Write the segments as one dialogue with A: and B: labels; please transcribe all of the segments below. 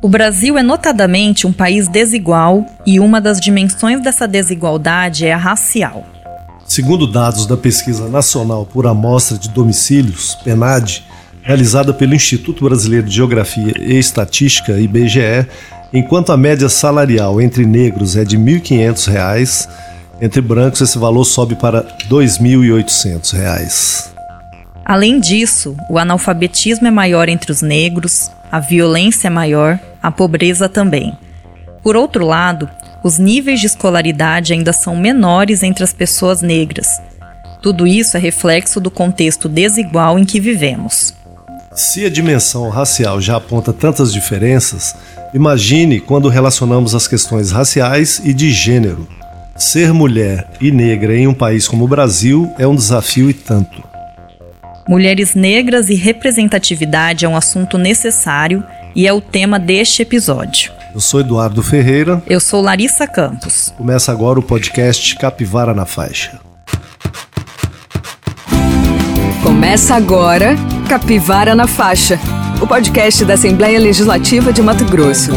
A: O Brasil é notadamente um país desigual e uma das dimensões dessa desigualdade é a racial.
B: Segundo dados da Pesquisa Nacional por Amostra de Domicílios, PENAD, realizada pelo Instituto Brasileiro de Geografia e Estatística, IBGE, enquanto a média salarial entre negros é de R$ 1.500, entre brancos esse valor sobe para R$ 2.800.
A: Além disso, o analfabetismo é maior entre os negros, a violência é maior, a pobreza também. Por outro lado, os níveis de escolaridade ainda são menores entre as pessoas negras. Tudo isso é reflexo do contexto desigual em que vivemos.
B: Se a dimensão racial já aponta tantas diferenças, imagine quando relacionamos as questões raciais e de gênero. Ser mulher e negra em um país como o Brasil é um desafio e tanto.
A: Mulheres negras e representatividade é um assunto necessário e é o tema deste episódio.
B: Eu sou Eduardo Ferreira.
A: Eu sou Larissa Campos.
B: Começa agora o podcast Capivara na Faixa.
C: Começa agora Capivara na Faixa, o podcast da Assembleia Legislativa de Mato Grosso.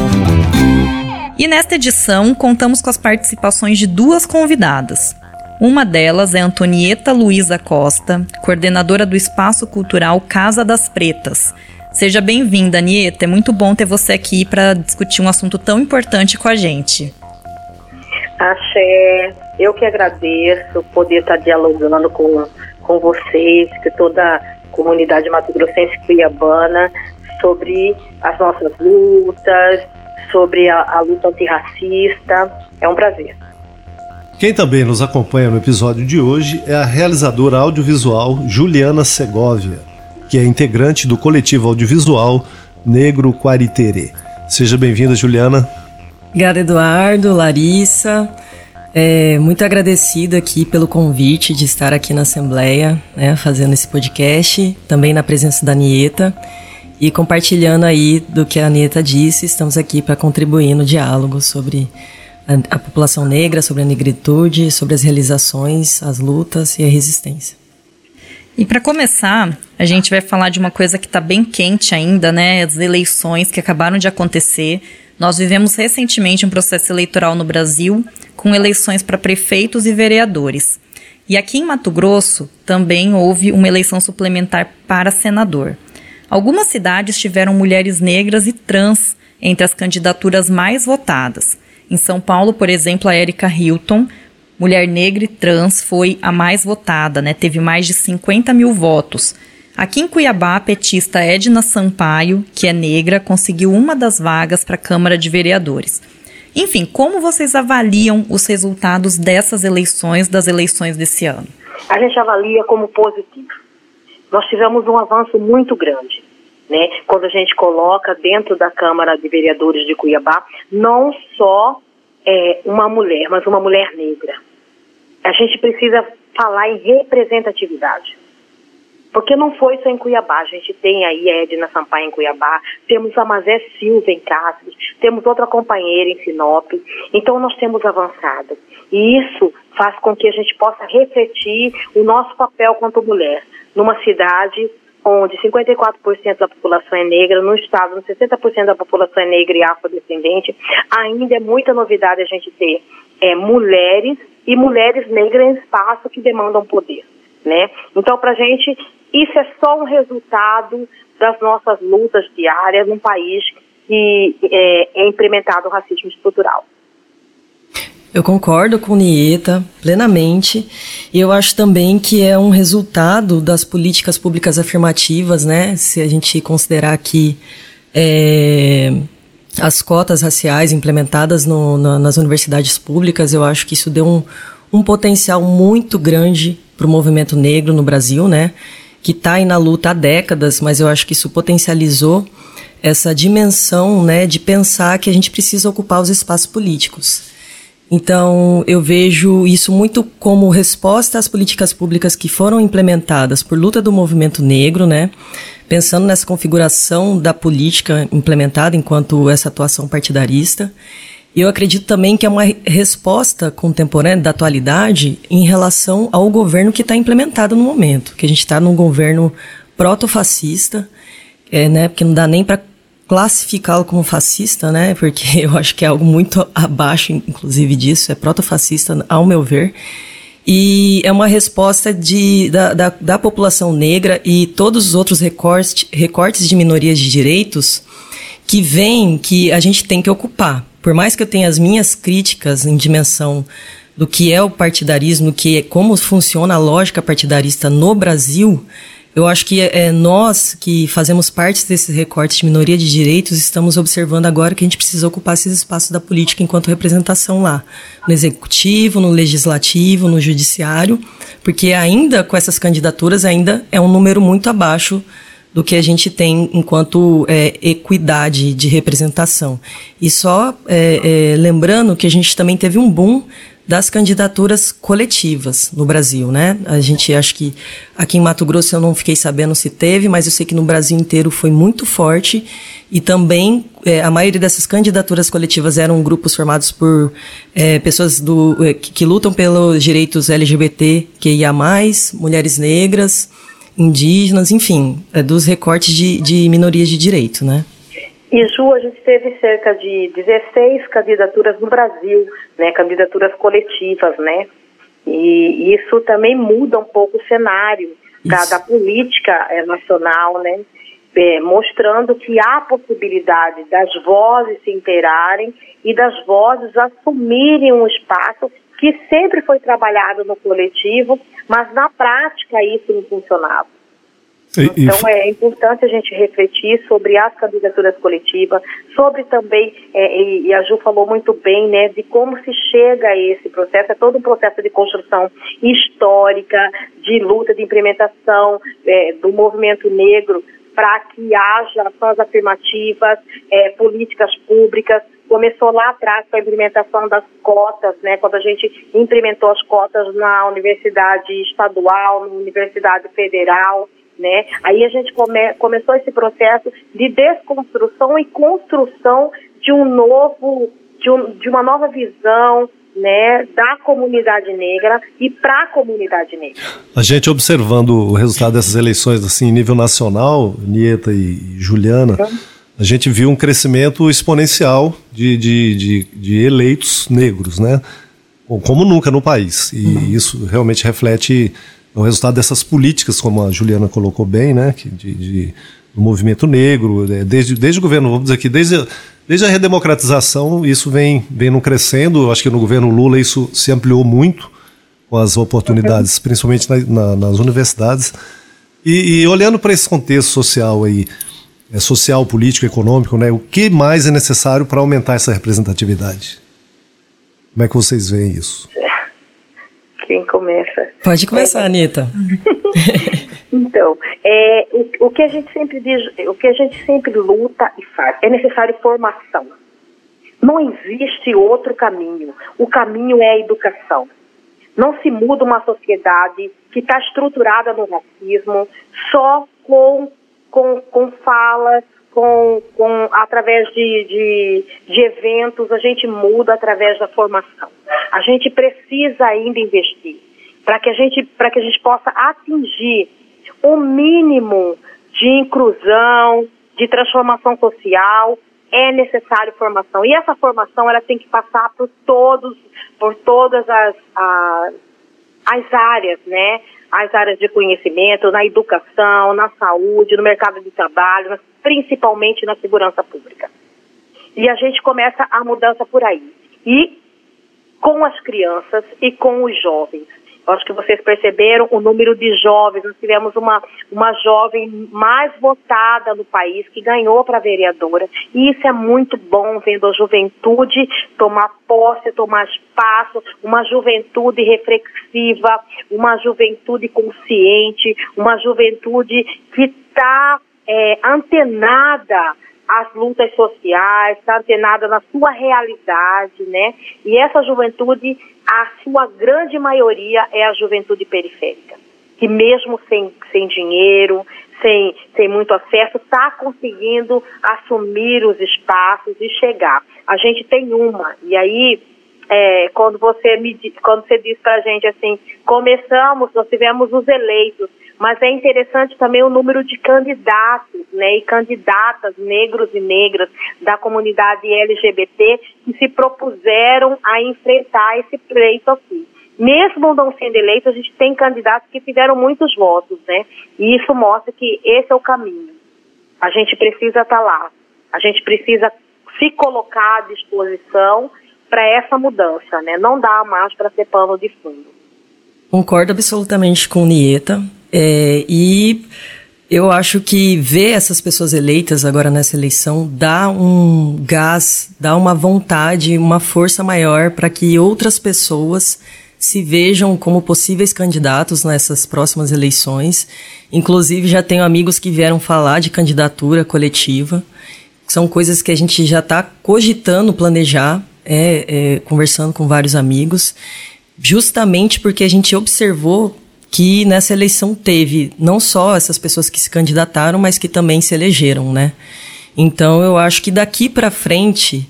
A: E nesta edição contamos com as participações de duas convidadas. Uma delas é Antonieta Luiza Costa, coordenadora do Espaço Cultural Casa das Pretas. Seja bem-vinda, Anieta. É muito bom ter você aqui para discutir um assunto tão importante com a gente.
D: Axé, eu que agradeço poder estar dialogando com, com vocês, que toda a comunidade mato-grossense cuiabana, sobre as nossas lutas, sobre a, a luta antirracista. É um prazer.
B: Quem também nos acompanha no episódio de hoje é a realizadora audiovisual Juliana Segovia, que é integrante do coletivo audiovisual Negro Quariterê. Seja bem-vinda, Juliana.
E: Obrigada, Eduardo, Larissa. É, muito agradecida aqui pelo convite de estar aqui na Assembleia, né, fazendo esse podcast, também na presença da Nieta e compartilhando aí do que a Anieta disse. Estamos aqui para contribuir no diálogo sobre a, a população negra, sobre a negritude, sobre as realizações, as lutas e a resistência.
A: E para começar, a gente vai falar de uma coisa que está bem quente ainda, né? As eleições que acabaram de acontecer. Nós vivemos recentemente um processo eleitoral no Brasil com eleições para prefeitos e vereadores. E aqui em Mato Grosso também houve uma eleição suplementar para senador. Algumas cidades tiveram mulheres negras e trans entre as candidaturas mais votadas. Em São Paulo, por exemplo, a Erika Hilton, mulher negra e trans, foi a mais votada, né? Teve mais de 50 mil votos. Aqui em Cuiabá, a petista Edna Sampaio, que é negra, conseguiu uma das vagas para a Câmara de Vereadores. Enfim, como vocês avaliam os resultados dessas eleições, das eleições desse ano?
D: A gente avalia como positivo. Nós tivemos um avanço muito grande. Né? Quando a gente coloca dentro da Câmara de Vereadores de Cuiabá, não só é, uma mulher, mas uma mulher negra. A gente precisa falar em representatividade. Porque não foi só em Cuiabá, a gente tem aí a Edna Sampaio em Cuiabá, temos a Mazé Silva em Cáceres, temos outra companheira em Sinop, então nós temos avançado. E isso faz com que a gente possa refletir o nosso papel quanto mulher. Numa cidade onde 54% da população é negra, no estado, onde 60% da população é negra e afrodescendente, ainda é muita novidade a gente ter é, mulheres e mulheres negras em espaço que demandam poder, né? Então, para a gente, isso é só um resultado das nossas lutas diárias num país que é, é implementado o racismo estrutural.
E: Eu concordo com Nieta plenamente. E eu acho também que é um resultado das políticas públicas afirmativas, né? Se a gente considerar que é, as cotas raciais implementadas no, na, nas universidades públicas, eu acho que isso deu um, um potencial muito grande para o movimento negro no Brasil, né? Que está aí na luta há décadas, mas eu acho que isso potencializou essa dimensão, né, de pensar que a gente precisa ocupar os espaços políticos. Então, eu vejo isso muito como resposta às políticas públicas que foram implementadas por luta do movimento negro, né? Pensando nessa configuração da política implementada enquanto essa atuação partidarista. Eu acredito também que é uma resposta contemporânea da atualidade em relação ao governo que está implementado no momento, que a gente está num governo proto-fascista, é, né? Porque não dá nem para classificá-lo como fascista, né? Porque eu acho que é algo muito abaixo, inclusive, disso, é protofascista, ao meu ver. E é uma resposta de, da, da, da população negra e todos os outros recortes, recortes de minorias de direitos que vêm que a gente tem que ocupar. Por mais que eu tenha as minhas críticas em dimensão do que é o partidarismo, que é como funciona a lógica partidarista no Brasil, eu acho que é, nós que fazemos parte desses recortes de minoria de direitos estamos observando agora que a gente precisa ocupar esses espaços da política enquanto representação lá, no executivo, no legislativo, no judiciário, porque ainda com essas candidaturas ainda é um número muito abaixo do que a gente tem enquanto é, equidade de representação. E só é, é, lembrando que a gente também teve um boom das candidaturas coletivas no Brasil, né? A gente acho que aqui em Mato Grosso eu não fiquei sabendo se teve, mas eu sei que no Brasil inteiro foi muito forte e também é, a maioria dessas candidaturas coletivas eram grupos formados por é, pessoas do, é, que, que, lutam pelos direitos LGBT, que mais, mulheres negras, indígenas, enfim, é, dos recortes de, de minorias de direito, né?
D: E Ju, a gente teve cerca de 16 candidaturas no Brasil, né, candidaturas coletivas, né? E isso também muda um pouco o cenário da, da, política é, nacional, né? É, mostrando que há possibilidade das vozes se inteirarem e das vozes assumirem um espaço que sempre foi trabalhado no coletivo, mas na prática isso não funcionava. Então é importante a gente refletir sobre as candidaturas coletivas, sobre também, é, e a Ju falou muito bem, né, de como se chega a esse processo, é todo um processo de construção histórica, de luta, de implementação é, do movimento negro para que haja ações afirmativas, é, políticas públicas. Começou lá atrás com a implementação das cotas, né, quando a gente implementou as cotas na universidade estadual, na universidade federal né? Aí a gente come, começou esse processo de desconstrução e construção de um novo, de, um, de uma nova visão, né, da comunidade negra e para a comunidade negra.
B: A gente observando o resultado dessas eleições assim em nível nacional, Nieta e Juliana, a gente viu um crescimento exponencial de, de, de, de eleitos negros, né? Como nunca no país. E uhum. isso realmente reflete é o resultado dessas políticas, como a Juliana colocou bem, né, de, de do movimento negro, né, desde, desde o governo, vamos dizer aqui, desde, desde a redemocratização, isso vem, vem crescendo. Acho que no governo Lula isso se ampliou muito com as oportunidades, principalmente na, na, nas universidades. E, e olhando para esse contexto social aí, é, social, político, econômico, né, o que mais é necessário para aumentar essa representatividade? Como é que vocês veem isso?
D: Quem começa.
E: Pode começar, é, Anitta.
D: então, é, o, o, que a gente sempre diz, o que a gente sempre luta e faz, é necessário formação. Não existe outro caminho. O caminho é a educação. Não se muda uma sociedade que está estruturada no racismo só com, com, com falas, com, com, através de, de, de, eventos, a gente muda através da formação. A gente precisa ainda investir para que a gente para que a gente possa atingir o mínimo de inclusão, de transformação social, é necessário formação. E essa formação ela tem que passar por todos, por todas as, as, as áreas, né? As áreas de conhecimento, na educação, na saúde, no mercado de trabalho, principalmente na segurança pública. E a gente começa a mudança por aí. E com as crianças e com os jovens. Acho que vocês perceberam o número de jovens. Nós tivemos uma, uma jovem mais votada no país que ganhou para vereadora. E isso é muito bom, vendo a juventude tomar posse, tomar espaço, uma juventude reflexiva, uma juventude consciente, uma juventude que está é, antenada às lutas sociais, está antenada na sua realidade, né? E essa juventude, a sua grande maioria é a juventude periférica, que mesmo sem, sem dinheiro, sem, sem muito acesso, está conseguindo assumir os espaços e chegar. A gente tem uma, e aí é, quando você me quando você diz para a gente assim, começamos, nós tivemos os eleitos, mas é interessante também o número de candidatos né, e candidatas negros e negras da comunidade LGBT que se propuseram a enfrentar esse pleito aqui. Mesmo não sendo eleito, a gente tem candidatos que tiveram muitos votos, né? E isso mostra que esse é o caminho. A gente precisa estar tá lá. A gente precisa se colocar à disposição para essa mudança, né? Não dá mais para ser pano de fundo.
E: Concordo absolutamente com Nieta. É, e eu acho que ver essas pessoas eleitas agora nessa eleição dá um gás, dá uma vontade, uma força maior para que outras pessoas se vejam como possíveis candidatos nessas próximas eleições. Inclusive, já tenho amigos que vieram falar de candidatura coletiva. São coisas que a gente já está cogitando planejar, é, é, conversando com vários amigos, justamente porque a gente observou que nessa eleição teve não só essas pessoas que se candidataram, mas que também se elegeram, né? Então eu acho que daqui para frente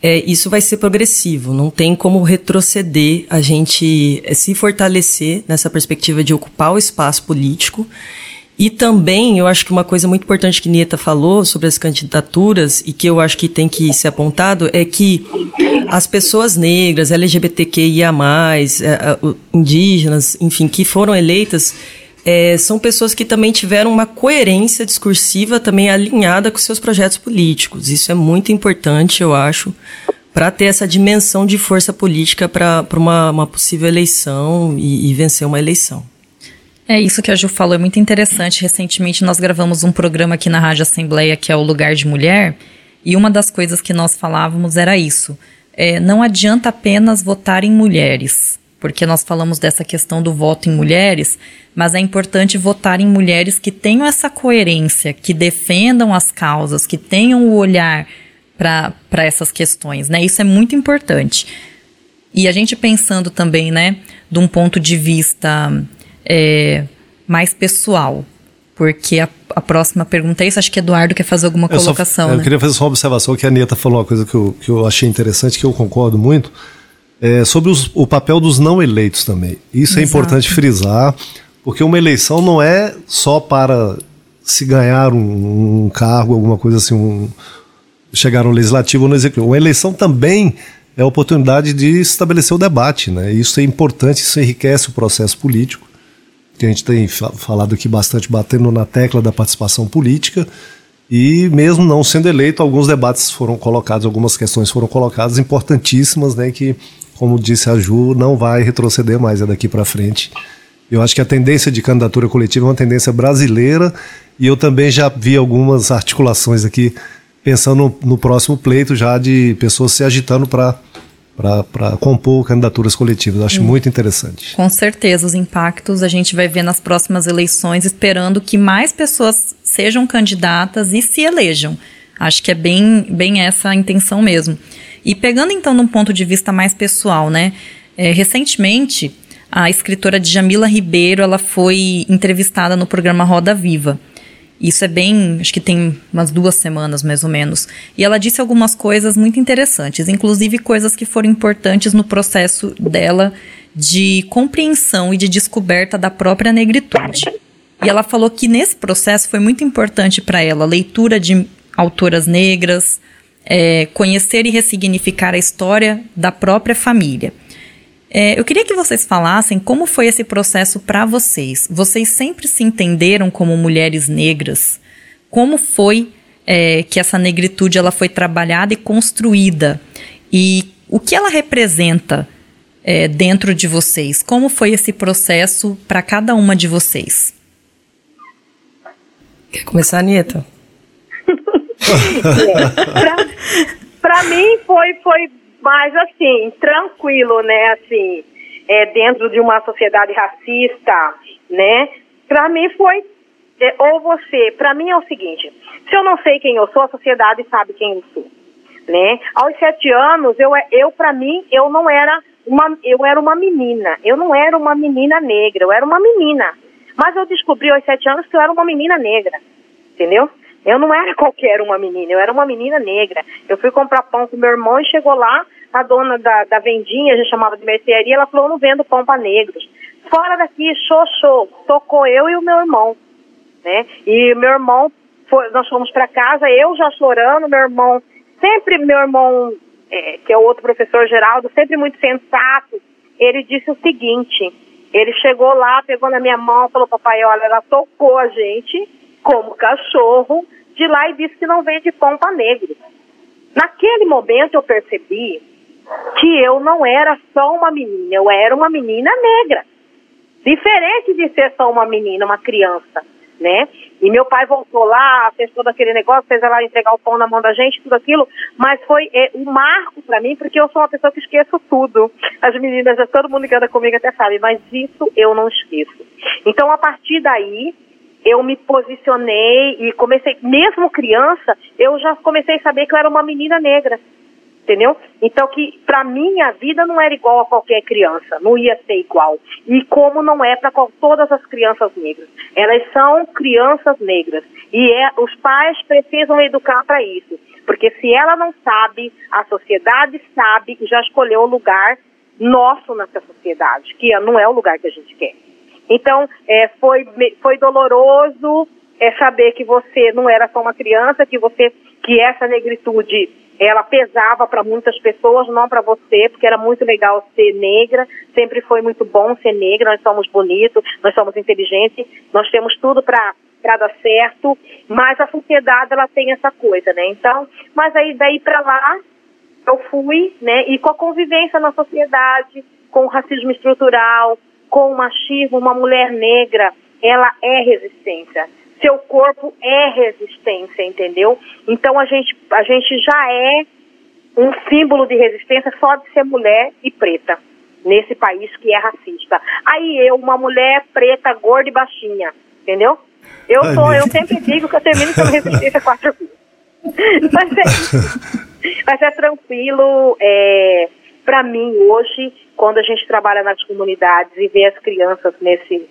E: é, isso vai ser progressivo, não tem como retroceder, a gente é, se fortalecer nessa perspectiva de ocupar o espaço político e também, eu acho que uma coisa muito importante que Nieta falou sobre as candidaturas e que eu acho que tem que ser apontado é que as pessoas negras, LGBTQIA+, é, indígenas, enfim, que foram eleitas, é, são pessoas que também tiveram uma coerência discursiva também alinhada com seus projetos políticos. Isso é muito importante, eu acho, para ter essa dimensão de força política para uma, uma possível eleição e, e vencer uma eleição.
A: É isso que a Ju falou, é muito interessante. Recentemente nós gravamos um programa aqui na Rádio Assembleia que é o Lugar de Mulher, e uma das coisas que nós falávamos era isso. É, não adianta apenas votar em mulheres, porque nós falamos dessa questão do voto em mulheres, mas é importante votar em mulheres que tenham essa coerência, que defendam as causas, que tenham o olhar para essas questões, né? Isso é muito importante. E a gente pensando também, né, de um ponto de vista é, mais pessoal. Porque a, a, próxima pergunta é isso. Acho que Eduardo quer fazer alguma eu colocação. Só,
B: eu
A: né?
B: queria fazer só uma observação que a Anitta falou uma coisa que eu, que eu achei interessante, que eu concordo muito, é, sobre os, o papel dos não eleitos também. Isso é Exato. é importante frisar, porque uma eleição não é só para se ganhar um, um cargo, alguma coisa assim, um, chegar no legislativo ou no executivo. Uma eleição também é a oportunidade de estabelecer o debate, né? Isso é importante, isso enriquece o processo político que a gente tem falado aqui bastante, batendo na tecla da participação política. E mesmo não sendo eleito, alguns debates foram colocados, algumas questões foram colocadas importantíssimas, né, que, como disse a Ju, não vai retroceder mais é daqui para frente. Eu acho que a tendência de candidatura coletiva é uma tendência brasileira e eu também já vi algumas articulações aqui pensando no, no próximo pleito já de pessoas se agitando para para compor candidaturas coletivas. acho hum. muito interessante.
A: Com certeza, os impactos a gente vai ver nas próximas eleições, esperando que mais pessoas sejam candidatas e se elejam. Acho que é bem, bem essa a intenção mesmo. E pegando então num ponto de vista mais pessoal, né? É, recentemente, a escritora Djamila Ribeiro ela foi entrevistada no programa Roda Viva. Isso é bem, acho que tem umas duas semanas mais ou menos. E ela disse algumas coisas muito interessantes, inclusive coisas que foram importantes no processo dela de compreensão e de descoberta da própria negritude. E ela falou que nesse processo foi muito importante para ela a leitura de autoras negras, é, conhecer e ressignificar a história da própria família. É, eu queria que vocês falassem como foi esse processo para vocês. Vocês sempre se entenderam como mulheres negras? Como foi é, que essa negritude ela foi trabalhada e construída? E o que ela representa é, dentro de vocês? Como foi esse processo para cada uma de vocês?
E: Quer começar, Anitta?
D: para mim foi, foi mas, assim, tranquilo, né? Assim, é, dentro de uma sociedade racista, né? Para mim foi. É, ou você, para mim é o seguinte: se eu não sei quem eu sou, a sociedade sabe quem eu sou. Né? Aos sete anos, eu, eu para mim, eu não era uma, eu era uma menina. Eu não era uma menina negra, eu era uma menina. Mas eu descobri aos sete anos que eu era uma menina negra, entendeu? Eu não era qualquer uma menina, eu era uma menina negra. Eu fui comprar pão com meu irmão e chegou lá, a dona da, da vendinha, a gente chamava de mercearia, ela falou, não vendo pão para negros. Fora daqui, show. Tocou eu e o meu irmão, né? E meu irmão, foi, nós fomos para casa, eu já chorando, meu irmão, sempre meu irmão, é, que é o outro professor Geraldo, sempre muito sensato, ele disse o seguinte, ele chegou lá, pegou na minha mão, falou, papai, olha, ela tocou a gente como cachorro, de lá e disse que não vende pão para negro. Naquele momento eu percebi que eu não era só uma menina, eu era uma menina negra. Diferente de ser só uma menina, uma criança, né? E meu pai voltou lá, fez todo aquele negócio, fez ela entregar o pão na mão da gente, tudo aquilo, mas foi é, um marco para mim, porque eu sou uma pessoa que esqueço tudo. As meninas, todo mundo que anda comigo até sabe, mas isso eu não esqueço. Então, a partir daí, eu me posicionei e comecei, mesmo criança, eu já comecei a saber que eu era uma menina negra entendeu? Então que para mim a vida não era igual a qualquer criança, não ia ser igual. E como não é para todas as crianças negras, elas são crianças negras e é, os pais precisam educar para isso, porque se ela não sabe, a sociedade sabe e já escolheu o lugar nosso nessa sociedade, que não é o lugar que a gente quer. Então é, foi foi doloroso é saber que você não era só uma criança, que você que essa negritude ela pesava para muitas pessoas, não para você, porque era muito legal ser negra, sempre foi muito bom ser negra, nós somos bonitos, nós somos inteligentes, nós temos tudo para para dar certo, mas a sociedade ela tem essa coisa, né? Então, mas aí daí para lá eu fui, né? E com a convivência na sociedade, com o racismo estrutural, com o machismo, uma mulher negra, ela é resistência seu corpo é resistência, entendeu? Então a gente, a gente já é um símbolo de resistência só de ser mulher e preta nesse país que é racista. Aí eu, uma mulher preta, gorda e baixinha, entendeu? Eu sou, eu sempre digo que eu termino com resistência quatro vezes. mas, é, mas é tranquilo, é, para mim hoje, quando a gente trabalha nas comunidades e vê as crianças nesse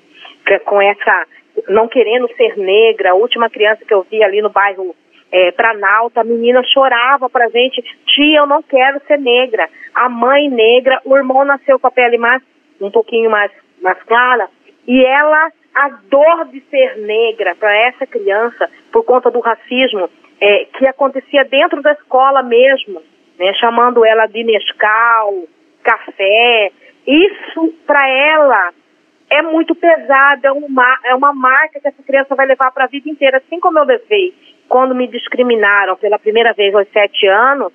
D: com essa não querendo ser negra. A última criança que eu vi ali no bairro é, Planalto, a menina chorava pra gente, tia, eu não quero ser negra. A mãe negra, o irmão nasceu com a pele mais, um pouquinho mais, mais clara, e ela, a dor de ser negra para essa criança, por conta do racismo, é, que acontecia dentro da escola mesmo, né, chamando ela de Nescau, café, isso para ela é muito pesado, é uma, é uma marca que essa criança vai levar para a vida inteira. Assim como eu levei quando me discriminaram pela primeira vez aos sete anos,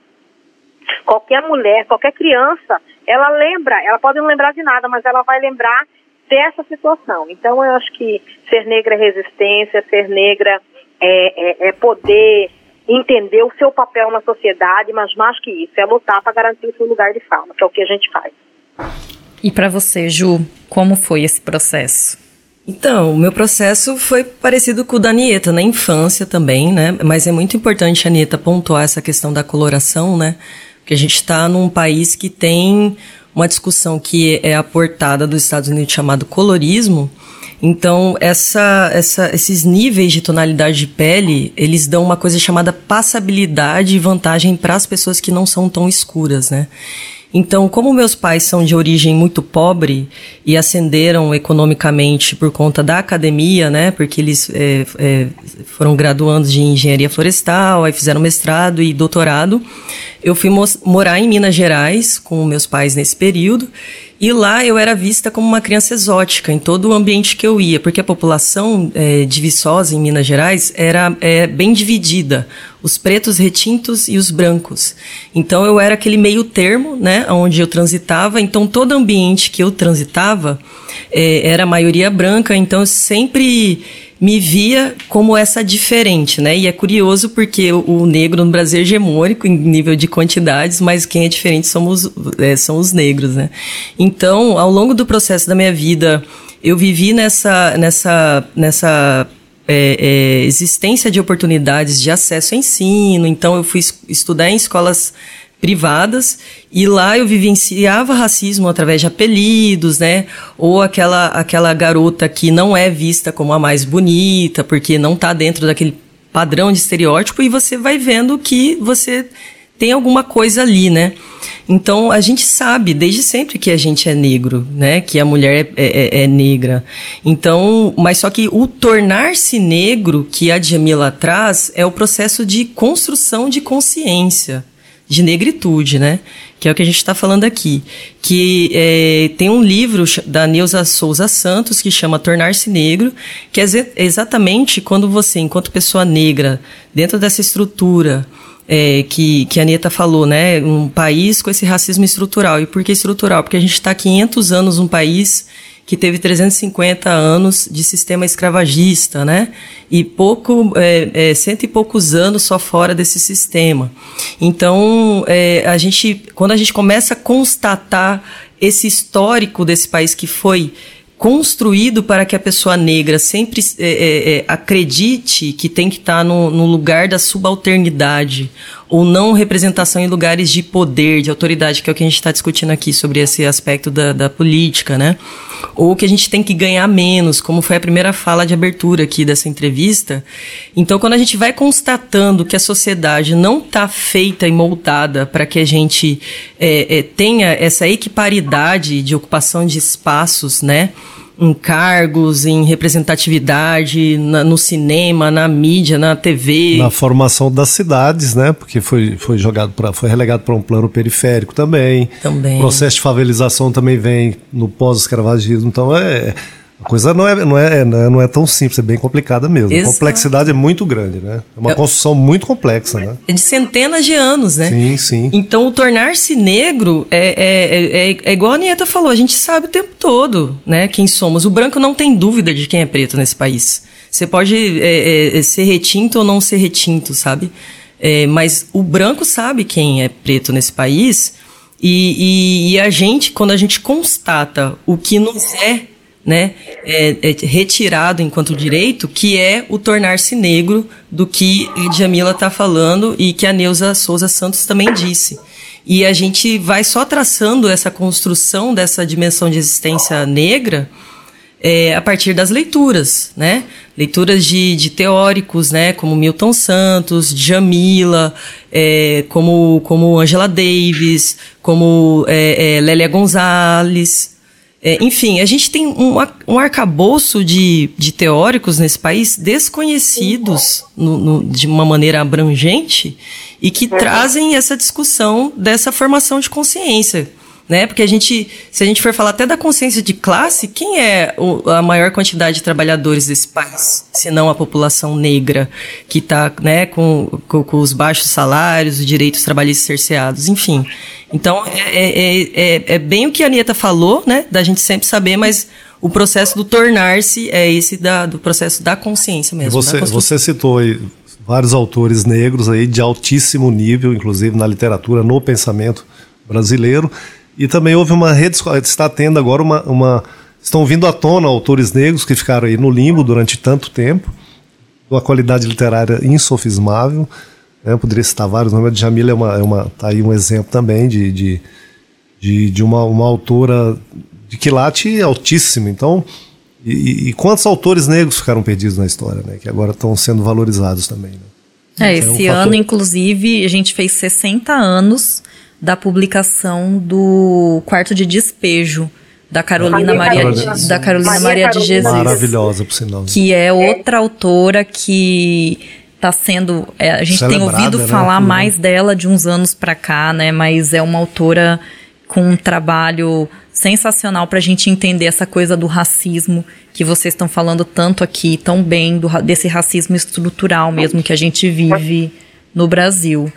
D: qualquer mulher, qualquer criança, ela lembra, ela pode não lembrar de nada, mas ela vai lembrar dessa situação. Então eu acho que ser negra é resistência, ser negra é, é, é poder entender o seu papel na sociedade, mas mais que isso, é lutar para garantir o seu lugar de fala, que é o que a gente faz.
A: E para você, Ju, como foi esse processo?
E: Então, o meu processo foi parecido com o da Anieta, na infância também, né? Mas é muito importante a Anieta pontuar essa questão da coloração, né? Porque a gente está num país que tem uma discussão que é aportada dos Estados Unidos chamado colorismo. Então, essa, essa, esses níveis de tonalidade de pele, eles dão uma coisa chamada passabilidade e vantagem para as pessoas que não são tão escuras, né? Então, como meus pais são de origem muito pobre e ascenderam economicamente por conta da academia, né? Porque eles é, é, foram graduandos de engenharia florestal, aí fizeram mestrado e doutorado. Eu fui morar em Minas Gerais com meus pais nesse período e lá eu era vista como uma criança exótica em todo o ambiente que eu ia, porque a população é, de Viçosa, em Minas Gerais, era é, bem dividida. Os pretos retintos e os brancos. Então eu era aquele meio termo, né, onde eu transitava. Então todo ambiente que eu transitava é, era a maioria branca. Então eu sempre me via como essa diferente, né? E é curioso porque o, negro no Brasil é hegemônico em nível de quantidades, mas quem é diferente somos, é, são os negros, né? Então, ao longo do processo da minha vida, eu vivi nessa, nessa, nessa é, é, existência de oportunidades de acesso ao ensino. Então, eu fui estudar em escolas privadas e lá eu vivenciava racismo através de apelidos, né? Ou aquela aquela garota que não é vista como a mais bonita porque não está dentro daquele padrão de estereótipo e você vai vendo que você tem alguma coisa ali, né? Então a gente sabe desde sempre que a gente é negro, né? Que a mulher é, é, é negra. Então, mas só que o tornar-se negro que a Djamila traz é o processo de construção de consciência de negritude, né? Que é o que a gente está falando aqui. Que é, tem um livro da Neuza Souza Santos que chama Tornar-se Negro, que é exatamente quando você, enquanto pessoa negra, dentro dessa estrutura é, que, que a Anitta falou, né? Um país com esse racismo estrutural. E por que estrutural? Porque a gente está 500 anos num país que teve 350 anos de sistema escravagista, né? E pouco, é, é, cento e poucos anos só fora desse sistema. Então, é, a gente, quando a gente começa a constatar esse histórico desse país que foi construído para que a pessoa negra sempre é, é, é, acredite que tem que estar no, no, lugar da subalternidade ou não representação em lugares de poder, de autoridade, que é o que a gente está discutindo aqui sobre esse aspecto da, da, política, né? Ou que a gente tem que ganhar menos, como foi a primeira fala de abertura aqui dessa entrevista. Então, quando a gente vai constatando que a sociedade não está feita e moldada para que a gente é, é, tenha essa equiparidade de ocupação de espaços, né? Em cargos, em representatividade, na, no cinema, na mídia, na TV.
B: Na formação das cidades, né? Porque foi, foi jogado para foi relegado para um plano periférico também.
E: Também.
B: O processo de favelização também vem no pós-escravagismo. Então é a coisa não é, não, é, não é tão simples, é bem complicada mesmo. Exato. A complexidade é muito grande, né? É uma construção muito complexa, né?
E: É de centenas de anos, né?
B: Sim, sim.
E: Então, o tornar-se negro é, é, é, é, igual a Nieta falou, a gente sabe o tempo todo, né? Quem somos. O branco não tem dúvida de quem é preto nesse país. Você pode é, é, ser retinto ou não ser retinto, sabe? É, mas o branco sabe quem é preto nesse país e, e, e a gente, quando a gente constata o que nos é né, é, é retirado enquanto direito, que é o tornar-se negro do que Djamila está falando e que a Neuza Souza Santos também disse. E a gente vai só traçando essa construção dessa dimensão de existência negra é, a partir das leituras, né? Leituras de, de teóricos, né? Como Milton Santos, Djamila, é, como, como Angela Davis, como é, é Lélia Gonzalez, é, enfim, a gente tem um, um arcabouço de, de teóricos nesse país desconhecidos no, no, de uma maneira abrangente e que uhum. trazem essa discussão dessa formação de consciência né? Porque a gente, se a gente for falar até da consciência de classe, quem é o, a maior quantidade de trabalhadores desse país, se não a população negra, que está né, com, com, com, os baixos salários, os direitos trabalhistas cerceados, enfim. Então, é, é, é, é bem o que a Anieta falou, né? Da gente sempre saber, mas o processo do tornar-se é esse da, do processo da consciência mesmo.
B: Você, você citou aí vários autores negros aí de altíssimo nível, inclusive na literatura, no pensamento brasileiro. E também houve uma rede, está tendo agora uma, uma estão vindo à tona autores negros que ficaram aí no limbo durante tanto tempo, uma qualidade literária insofismável. Né? Eu poderia citar vários nomes, a Jamila é uma, é uma tá aí um exemplo também de, de, de, de uma, uma autora de quilate altíssimo. Então, e, e, quantos autores negros ficaram perdidos na história, né? Que agora estão sendo valorizados também. Né?
A: É, então, esse é um ano, inclusive, a gente fez 60 anos da publicação do Quarto de Despejo da Carolina Maria, Maria de, da Carolina Maria, Maria de Jesus.
B: Maravilhosa, por sinal.
A: Que é outra autora que está sendo. É, a gente Celebrada, tem ouvido né, falar mais dela de uns anos para cá, né? Mas é uma autora com um trabalho sensacional para a gente entender essa coisa do racismo que vocês estão falando tanto aqui, tão bem, do, desse racismo estrutural mesmo que a gente vive no Brasil.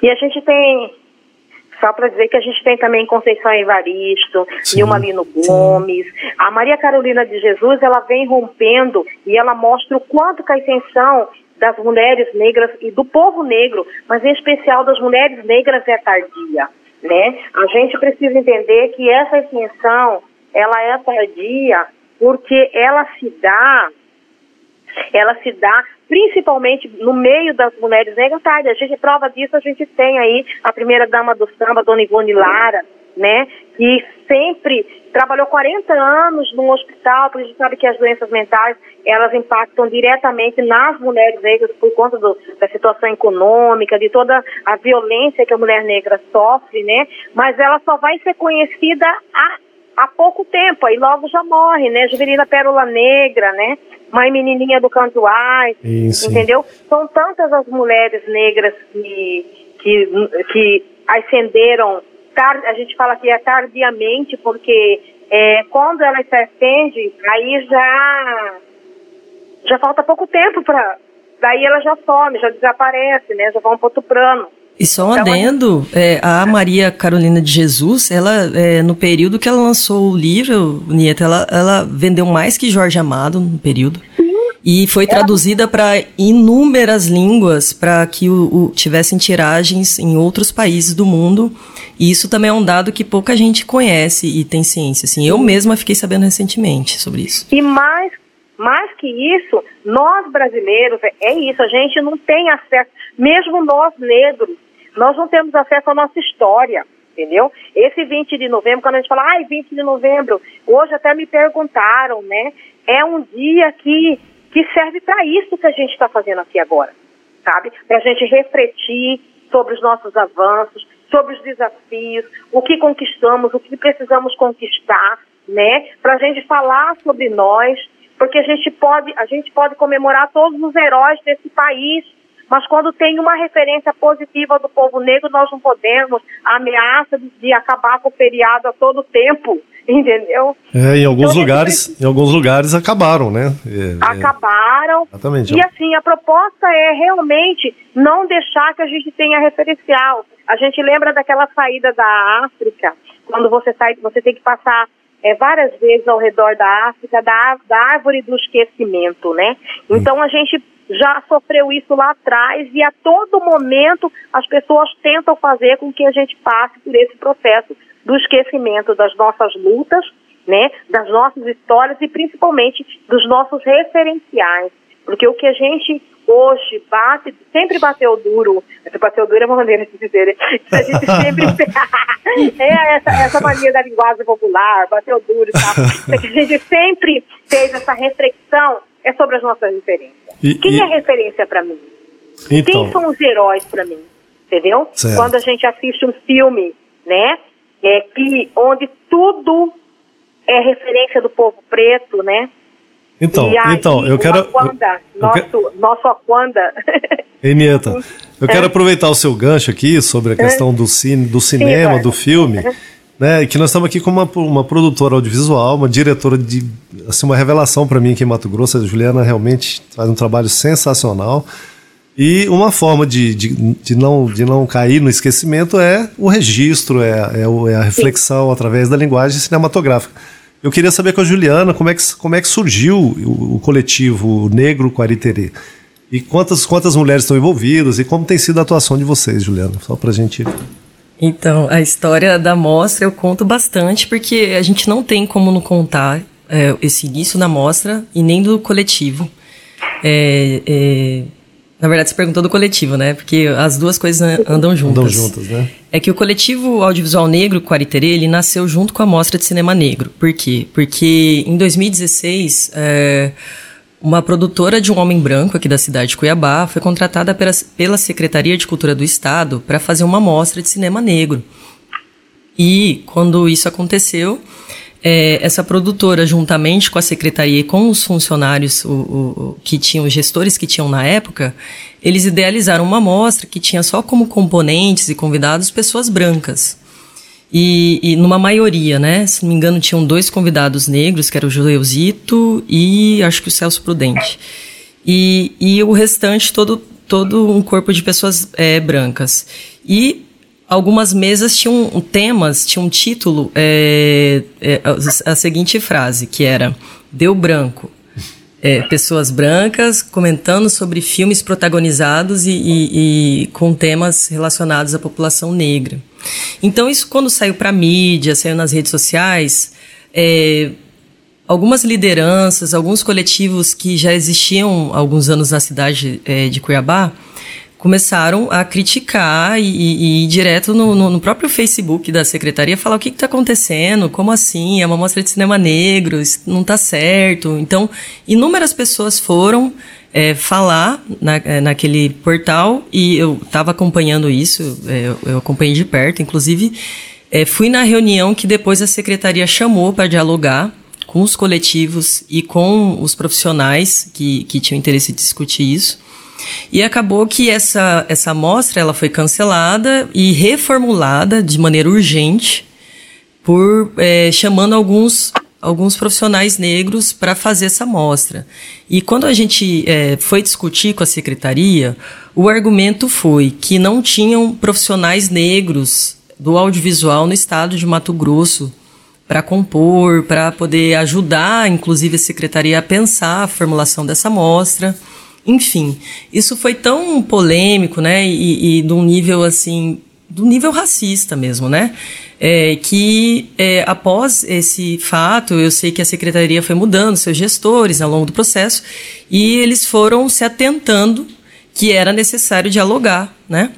D: E a gente tem só para dizer que a gente tem também Conceição Evaristo, Sim. Nilma Lino Gomes. Sim. A Maria Carolina de Jesus, ela vem rompendo e ela mostra o quanto que a extensão das mulheres negras e do povo negro, mas em especial das mulheres negras é tardia, né? A gente precisa entender que essa extensão, ela é tardia porque ela se dá ela se dá principalmente no meio das mulheres negras. A gente prova disso, a gente tem aí a primeira dama do samba, Dona Ivone Lara, né? e sempre trabalhou 40 anos num hospital, porque a gente sabe que as doenças mentais, elas impactam diretamente nas mulheres negras por conta do, da situação econômica, de toda a violência que a mulher negra sofre, né? Mas ela só vai ser conhecida há, há pouco tempo, aí logo já morre, né? Juvelina Pérola Negra, né? Mãe Menininha do Canto Ai, entendeu? São tantas as mulheres negras que, que, que ascenderam a gente fala que é tardiamente, porque é, quando ela se acende, aí já, já falta pouco tempo para. Daí ela já some, já desaparece, né? Já vai um outro plano.
E: E só um então, adendo, é, a Maria Carolina de Jesus, ela, é, no período que ela lançou o livro, Nieta, ela, ela vendeu mais que Jorge Amado no período. Sim. E foi traduzida para inúmeras línguas para que o, o, tivessem tiragens em outros países do mundo. E isso também é um dado que pouca gente conhece e tem ciência. Assim, eu mesma fiquei sabendo recentemente sobre isso.
D: E mais, mais que isso, nós brasileiros, é, é isso, a gente não tem acesso, mesmo nós negros, nós não temos acesso à nossa história entendeu? Esse 20 de novembro, quando a gente fala, ai, 20 de novembro, hoje até me perguntaram, né? É um dia que que serve para isso que a gente está fazendo aqui agora, sabe? Para a gente refletir sobre os nossos avanços, sobre os desafios, o que conquistamos, o que precisamos conquistar, né? Para a gente falar sobre nós, porque a gente pode, a gente pode comemorar todos os heróis desse país, mas quando tem uma referência positiva do povo negro, nós não podemos a ameaça de, acabar com o feriado a todo tempo, entendeu?
B: É, em alguns então, lugares, em alguns lugares acabaram, né? É,
D: é. acabaram. É, exatamente. E assim, a proposta é realmente não deixar que a gente tenha referencial. A gente lembra daquela saída da África, quando você sai, você tem que passar é, várias vezes ao redor da África, da, da árvore do esquecimento, né? Então a gente já sofreu isso lá atrás e a todo momento as pessoas tentam fazer com que a gente passe por esse processo do esquecimento das nossas lutas, né, das nossas histórias e principalmente dos nossos referenciais. Porque o que a gente hoje bate, sempre bateu duro, essa bateu duro é uma maneira de dizer, né? a gente sempre é essa, essa mania da linguagem popular, bateu duro e tal, é que a gente sempre fez essa reflexão é sobre as nossas referências. E, Quem e... é referência para mim? Então... Quem são os heróis para mim? Entendeu? Certo. Quando a gente assiste um filme, né? É que onde tudo é referência do povo preto, né?
B: Então, aí, então eu quero. Aquanda,
D: eu, nosso, eu nosso Aquanda.
B: Enieta, eu quero aproveitar o seu gancho aqui sobre a questão do, cine, do cinema, Sim, do filme né? Que nós estamos aqui com uma, uma produtora audiovisual, uma diretora de. Assim, uma revelação para mim aqui em Mato Grosso. A Juliana realmente faz um trabalho sensacional. E uma forma de, de, de, não, de não cair no esquecimento é o registro, é, é, é a reflexão Sim. através da linguagem cinematográfica. Eu queria saber com a Juliana como é que, como é que surgiu o, o coletivo Negro Quariterê. E quantas, quantas mulheres estão envolvidas e como tem sido a atuação de vocês, Juliana? Só para a gente
E: então, a história da mostra eu conto bastante, porque a gente não tem como não contar é, esse início da mostra e nem do coletivo. É, é, na verdade, você perguntou do coletivo, né? Porque as duas coisas andam juntas.
B: Andam juntas, né?
E: É que o coletivo audiovisual negro Quariterê, ele nasceu junto com a Mostra de Cinema Negro. Por quê? Porque em 2016, é, uma produtora de um homem branco aqui da cidade de Cuiabá foi contratada pela, pela Secretaria de Cultura do Estado para fazer uma mostra de cinema negro. E quando isso aconteceu, é, essa produtora, juntamente com a secretaria e com os funcionários o, o, que tinham, os gestores que tinham na época, eles idealizaram uma mostra que tinha só como componentes e convidados pessoas brancas. E, e, numa maioria, né? Se não me engano, tinham dois convidados negros, que era o Juleuzito e acho que o Celso Prudente. E, e o restante, todo, todo um corpo de pessoas é, brancas. E algumas mesas tinham temas, tinham um título, é, é, a, a seguinte frase, que era Deu Branco. É, pessoas brancas comentando sobre filmes protagonizados e, e, e, com temas relacionados à população negra. Então, isso quando saiu para a mídia, saiu nas redes sociais, é, algumas lideranças, alguns coletivos que já existiam alguns anos na cidade é, de Cuiabá, começaram a criticar e, e, e ir direto no, no, no, próprio Facebook da secretaria falar o que está acontecendo, como assim, é uma mostra de cinema negro, isso não está certo. Então, inúmeras pessoas foram é, falar na, é, naquele portal e eu estava acompanhando isso, é, eu, acompanhei de perto, inclusive é, fui na reunião que depois a secretaria chamou para dialogar com os coletivos e com os profissionais que, que tinham interesse em discutir isso. E acabou que essa, essa amostra ela foi cancelada e reformulada de maneira urgente por é, chamando alguns alguns profissionais negros para fazer essa amostra. E quando a gente é, foi discutir com a secretaria, o argumento foi que não tinham profissionais negros do audiovisual no estado de Mato Grosso para compor, para poder ajudar, inclusive, a secretaria a pensar a formulação dessa amostra. Enfim, isso foi tão polêmico, né? E, e de um nível assim, do nível racista mesmo, né? É, que é, após esse fato, eu sei que a secretaria foi mudando seus gestores ao longo do processo e eles foram se atentando que era necessário dialogar, né?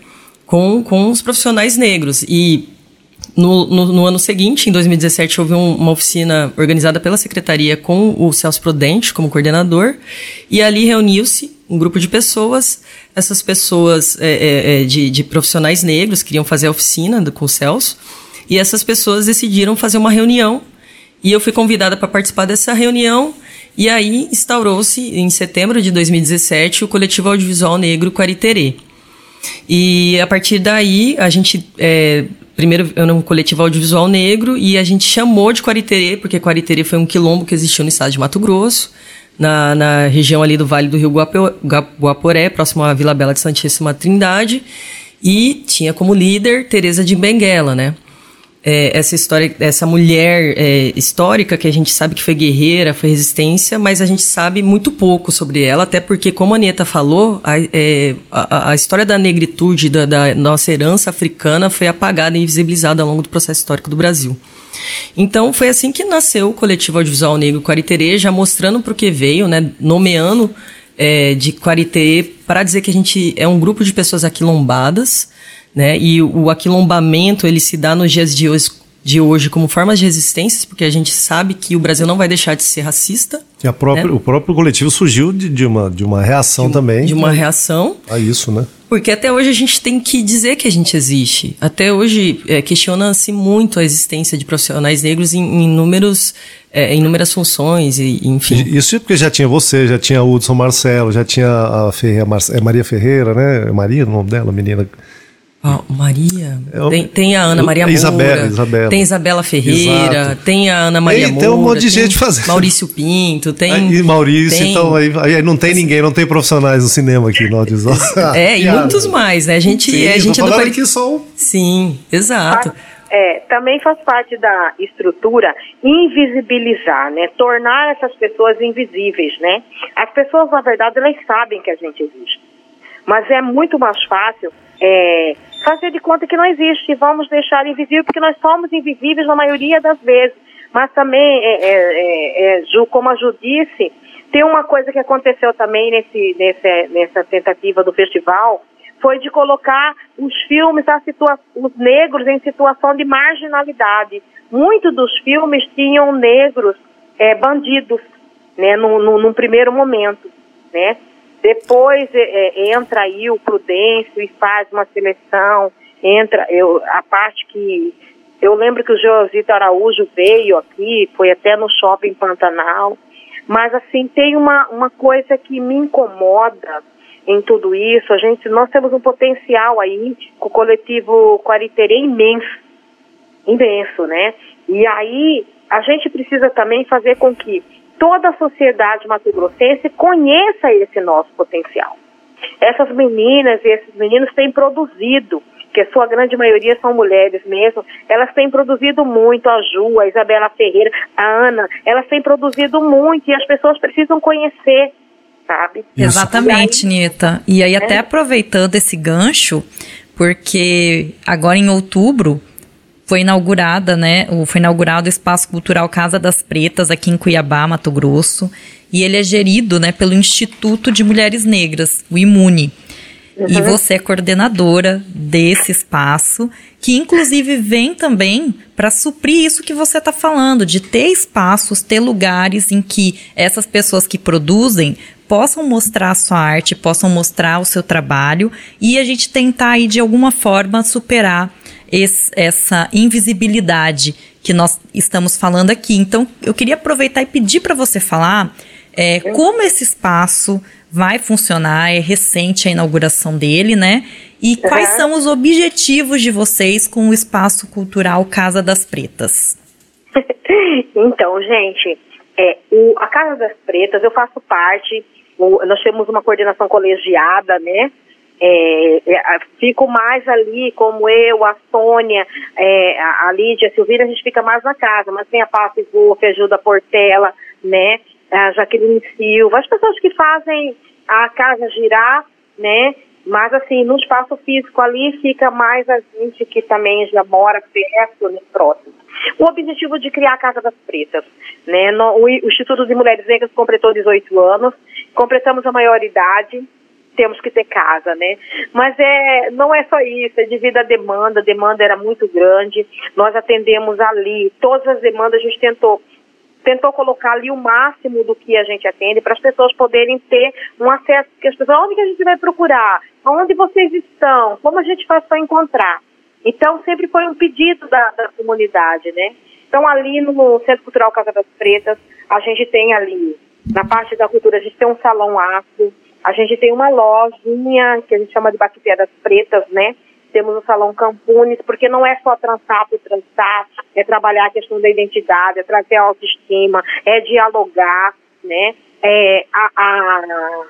E: Com, com os profissionais negros. E no, no, no, ano seguinte, em 2017, houve um, uma oficina organizada pela secretaria com o Celso Prudente como coordenador, e ali reuniu-se um grupo de pessoas. Essas pessoas é, é, é, de, de, profissionais negros queriam fazer a oficina do, com o Celso, e essas pessoas decidiram fazer uma reunião, e eu fui convidada para participar dessa reunião, e aí instaurou-se, em setembro de 2017, o Coletivo Audiovisual Negro Quariterê. E a partir daí, a gente é, primeiro eu um coletivo audiovisual negro e a gente chamou de Quariterê, porque Quariterê foi um quilombo que existiu no estado de Mato Grosso, na, na região ali do Vale do Rio Guaporé, próximo à Vila Bela de Santíssima Trindade, e tinha como líder Teresa de Benguela, né? é, essa história, essa mulher é, histórica que a gente sabe que foi guerreira, foi resistência, mas a gente sabe muito pouco sobre ela, até porque, como a Anieta falou, a, é, a, a história da negritude, da, da, nossa herança africana, foi apagada e invisibilizada ao longo do processo histórico do Brasil. Então, foi assim que nasceu o Coletivo Audiovisual Negro Quariterê, já mostrando para o que veio, né, nomeando é, de Quariterê para dizer que a gente é um grupo de pessoas aquilombadas, né? E o aquilombamento ele se dá nos dias de hoje, de hoje como formas de resistência, porque a gente sabe que o Brasil não vai deixar de ser racista.
B: E própria, né? o próprio coletivo surgiu de, de, uma, de uma reação
E: de,
B: também.
E: De uma reação.
B: A isso, né?
E: Porque até hoje a gente tem que dizer que a gente existe. Até hoje é, questiona-se muito a existência de profissionais negros em, em inúmeros, é, inúmeras funções, e, enfim.
B: Isso porque já tinha você, já tinha o Hudson Marcelo, já tinha a, Ferreira, é Maria Ferreira, né? Maria, o nome dela, menina
E: Oh, Maria. É tem, tem, a Ana Maria Moura.
B: Isabela, Isabela.
E: Tem Isabela Ferreira. Exato. Tem a Ana Maria Moura.
B: Tem um monte de gente fazendo.
E: Maurício Pinto. Tem.
B: Aí, Maurício, tem, então aí, aí, não tem ninguém, não tem profissionais no cinema aqui no audiovisual.
E: é, e muitos mais, né? A gente, Sim, a gente
B: é do aqui só
E: Sim, exato.
D: É, também faz parte da estrutura invisibilizar, né? Tornar essas pessoas invisíveis, né? As pessoas, na verdade, elas sabem que a gente existe. Mas é muito mais fácil é, fazer de conta que não existe. Vamos deixar invisível, porque nós somos invisíveis na maioria das vezes. Mas também, é, é, é, é, Ju, como a Ju disse, tem uma coisa que aconteceu também nesse, nesse, nessa tentativa do festival, foi de colocar os filmes, os negros em situação de marginalidade. Muitos dos filmes tinham negros é, bandidos, né, num, num primeiro momento, né? Depois é, é, entra aí o Prudêncio e faz uma seleção, entra eu, a parte que eu lembro que o Josito Araújo veio aqui, foi até no shopping Pantanal, mas assim tem uma, uma coisa que me incomoda em tudo isso. A gente, nós temos um potencial aí com o coletivo Quariterê imenso, imenso, né? E aí a gente precisa também fazer com que toda a sociedade mato-grossense conheça esse nosso potencial. Essas meninas e esses meninos têm produzido, que a sua grande maioria são mulheres mesmo, elas têm produzido muito, a Ju, a Isabela Ferreira, a Ana, elas têm produzido muito e as pessoas precisam conhecer, sabe?
A: Isso. Exatamente, aí, Nita. E aí, até é. aproveitando esse gancho, porque agora em outubro foi inaugurada, né? Foi inaugurado o Espaço Cultural Casa das Pretas aqui em Cuiabá, Mato Grosso, e ele é gerido, né, pelo Instituto de Mulheres Negras, o IMUNE. Uhum. E você é coordenadora desse espaço, que inclusive vem também para suprir isso que você está falando, de ter espaços, ter lugares em que essas pessoas que produzem possam mostrar a sua arte, possam mostrar o seu trabalho e a gente tentar aí de alguma forma superar esse, essa invisibilidade que nós estamos falando aqui. Então, eu queria aproveitar e pedir para você falar é, como esse espaço vai funcionar, é recente a inauguração dele, né? E uhum. quais são os objetivos de vocês com o espaço cultural Casa das Pretas?
D: então, gente, é, o, a Casa das Pretas, eu faço parte, o, nós temos uma coordenação colegiada, né? É, é, fico mais ali, como eu, a Sônia, é, a, Lídia, a Silvina, a gente fica mais na casa, mas tem a Páscoa que ajuda a Portela, né? a Jaqueline Silva, as pessoas que fazem a casa girar, né? Mas assim, no espaço físico ali fica mais a gente que também já mora perto, né, próximo. O objetivo de criar a Casa das Pretas, né? No, o, o Instituto de Mulheres Negras completou 18 anos, completamos a maioridade, temos que ter casa, né? Mas é, não é só isso, é devido à demanda, a demanda era muito grande, nós atendemos ali, todas as demandas a gente tentou tentou colocar ali o máximo do que a gente atende para as pessoas poderem ter um acesso, porque as pessoas, onde que a gente vai procurar? Onde vocês estão? Como a gente faz para encontrar? Então, sempre foi um pedido da, da comunidade, né? Então, ali no Centro Cultural Casa das Pretas, a gente tem ali, na parte da cultura, a gente tem um salão afro, a gente tem uma lojinha que a gente chama de Bactérias Pretas, né? temos o Salão Campunes, porque não é só trançar por trançar, é trabalhar a questão da identidade, é trazer a autoestima, é dialogar, né? É, a, a,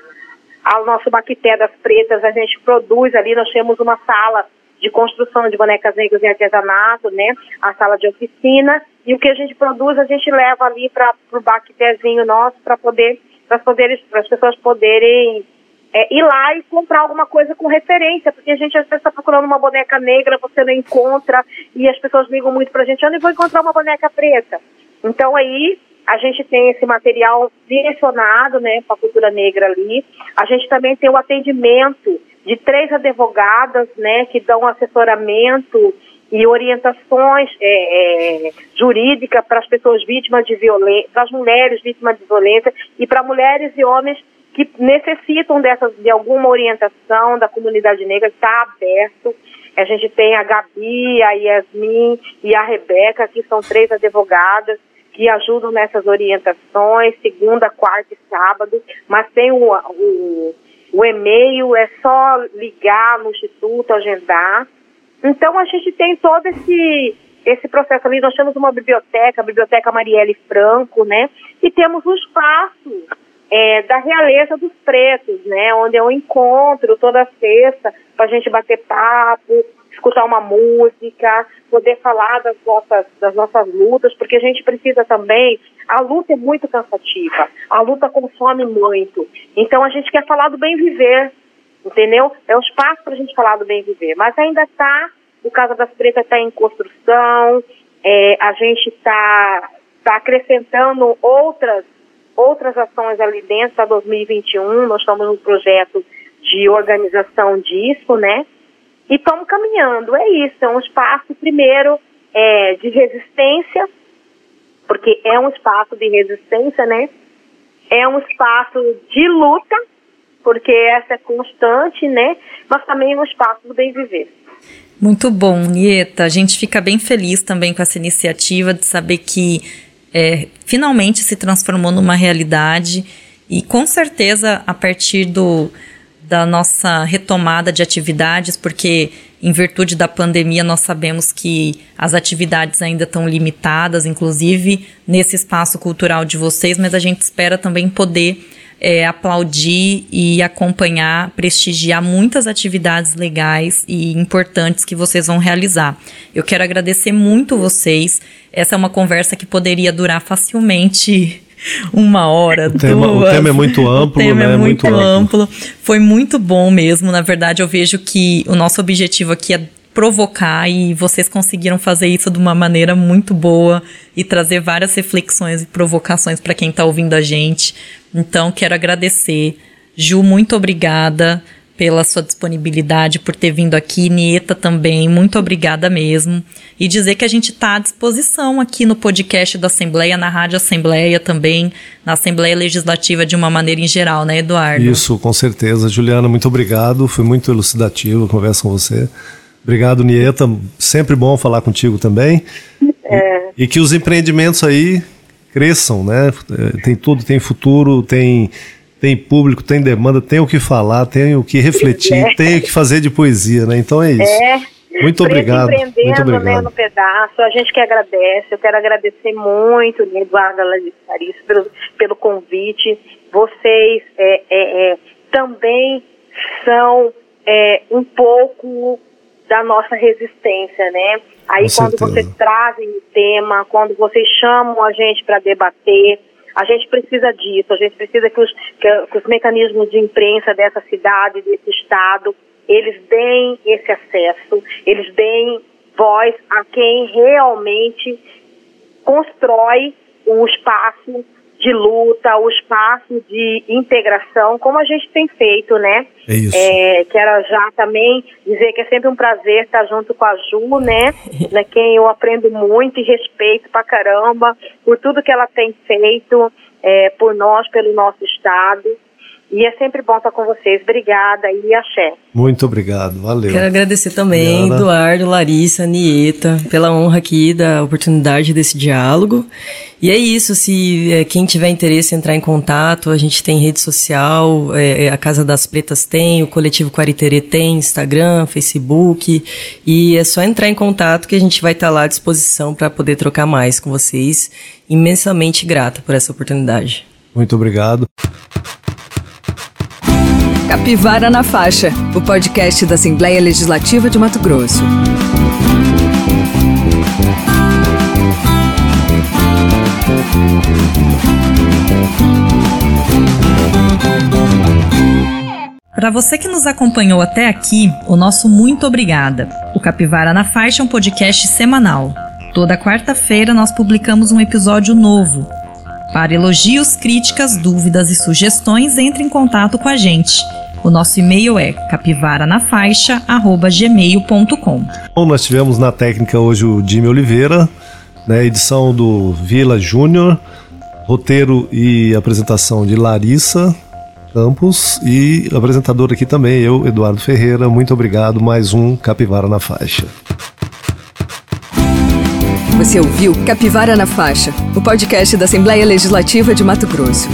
D: a nosso Bactérias Pretas, a gente produz ali, nós temos uma sala de construção de bonecas negras em artesanato, né? A sala de oficina, e o que a gente produz, a gente leva ali para o baquetezinho nosso para poder, para as pessoas poderem é, ir lá e comprar alguma coisa com referência, porque a gente às vezes está procurando uma boneca negra, você não encontra, e as pessoas ligam muito para a gente, onde vou encontrar uma boneca preta? Então aí a gente tem esse material direcionado né, para a cultura negra ali. A gente também tem o atendimento de três advogadas né, que dão assessoramento e orientações é, é, jurídicas para as pessoas vítimas de violência, para as mulheres vítimas de violência e para mulheres e homens que necessitam dessas, de alguma orientação da comunidade negra, está aberto. A gente tem a Gabi, a Yasmin e a Rebeca, que são três advogadas que ajudam nessas orientações, segunda, quarta e sábado, mas tem o, o, o e-mail, é só ligar no Instituto, agendar. Então a gente tem todo esse, esse processo ali, nós temos uma biblioteca, a Biblioteca Marielle Franco, né? E temos um espaço é, da realeza dos pretos, né? Onde eu encontro toda sexta para a gente bater papo, escutar uma música, poder falar das nossas, das nossas lutas, porque a gente precisa também. A luta é muito cansativa, a luta consome muito. Então a gente quer falar do bem viver, entendeu? É um espaço para a gente falar do bem viver, mas ainda está. O Casa das Pretas está em construção, é, a gente está tá acrescentando outras outras ações ali dentro para 2021. Nós estamos no projeto de organização disso, né? E estamos caminhando. É isso, é um espaço, primeiro, é, de resistência, porque é um espaço de resistência, né? É um espaço de luta, porque essa é constante, né? Mas também é um espaço do bem viver.
A: Muito bom, Nieta. A gente fica bem feliz também com essa iniciativa de saber que é, finalmente se transformou numa realidade e com certeza a partir do, da nossa retomada de atividades, porque em virtude da pandemia nós sabemos que as atividades ainda estão limitadas, inclusive nesse espaço cultural de vocês, mas a gente espera também poder é, aplaudir e acompanhar, prestigiar muitas atividades legais e importantes que vocês vão realizar. Eu quero agradecer muito vocês. Essa é uma conversa que poderia durar facilmente uma hora,
B: o tema, duas. O tema é muito amplo,
A: o tema
B: né?
A: É muito, muito amplo. amplo. Foi muito bom mesmo. Na verdade, eu vejo que o nosso objetivo aqui é provocar e vocês conseguiram fazer isso de uma maneira muito boa e trazer várias reflexões e provocações para quem está ouvindo a gente. Então, quero agradecer. Ju, muito obrigada pela sua disponibilidade, por ter vindo aqui. Nieta também, muito obrigada mesmo. E dizer que a gente está à disposição aqui no podcast da Assembleia, na Rádio Assembleia também, na Assembleia Legislativa de uma maneira em geral, né, Eduardo?
B: Isso, com certeza. Juliana, muito obrigado. Foi muito elucidativo a conversa com você. Obrigado, Nieta. Sempre bom falar contigo também. É. E, e que os empreendimentos aí cresçam, né? É, tem tudo, tem futuro, tem tem público, tem demanda, tem o que falar, tem o que refletir, é. tem o que fazer de poesia, né? Então é isso. É. Muito obrigado. Muito obrigado. Né,
D: no pedaço, a gente que agradece. Eu quero agradecer muito, né, Eduardo Larissa, pelo, pelo convite. Vocês é, é, é, também são é, um pouco da nossa resistência, né? Aí Com quando certeza. vocês trazem o tema, quando vocês chamam a gente para debater, a gente precisa disso, a gente precisa que os, que, que os mecanismos de imprensa dessa cidade, desse estado, eles deem esse acesso, eles deem voz a quem realmente constrói o espaço de luta, o espaço de integração, como a gente tem feito, né?
B: É isso.
D: É, quero já também dizer que é sempre um prazer estar junto com a Ju, né? né quem eu aprendo muito e respeito pra caramba por tudo que ela tem feito é, por nós, pelo nosso Estado. E é sempre bom estar com vocês. Obrigada e axé.
B: Muito obrigado, valeu.
E: Quero agradecer também, Obrigada. Eduardo, Larissa, Nieta, pela honra aqui da oportunidade desse diálogo. E é isso, se é, quem tiver interesse em entrar em contato, a gente tem rede social, é, é a Casa das Pretas tem, o Coletivo Quariterê tem, Instagram, Facebook, e é só entrar em contato que a gente vai estar lá à disposição para poder trocar mais com vocês. Imensamente grata por essa oportunidade.
B: Muito obrigado.
C: Capivara na Faixa, o podcast da Assembleia Legislativa de Mato Grosso.
A: Para você que nos acompanhou até aqui, o nosso muito obrigada. O Capivara na Faixa é um podcast semanal. Toda quarta-feira nós publicamos um episódio novo. Para elogios, críticas, dúvidas e sugestões, entre em contato com a gente. O nosso e-mail é capivaranafaixa@gmail.com.
B: Bom, nós tivemos na técnica hoje o Jimmy Oliveira, né, edição do Vila Júnior, roteiro e apresentação de Larissa Campos e apresentador aqui também eu, Eduardo Ferreira. Muito obrigado, mais um Capivara na Faixa.
C: Você ouviu Capivara na Faixa, o podcast da Assembleia Legislativa de Mato Grosso.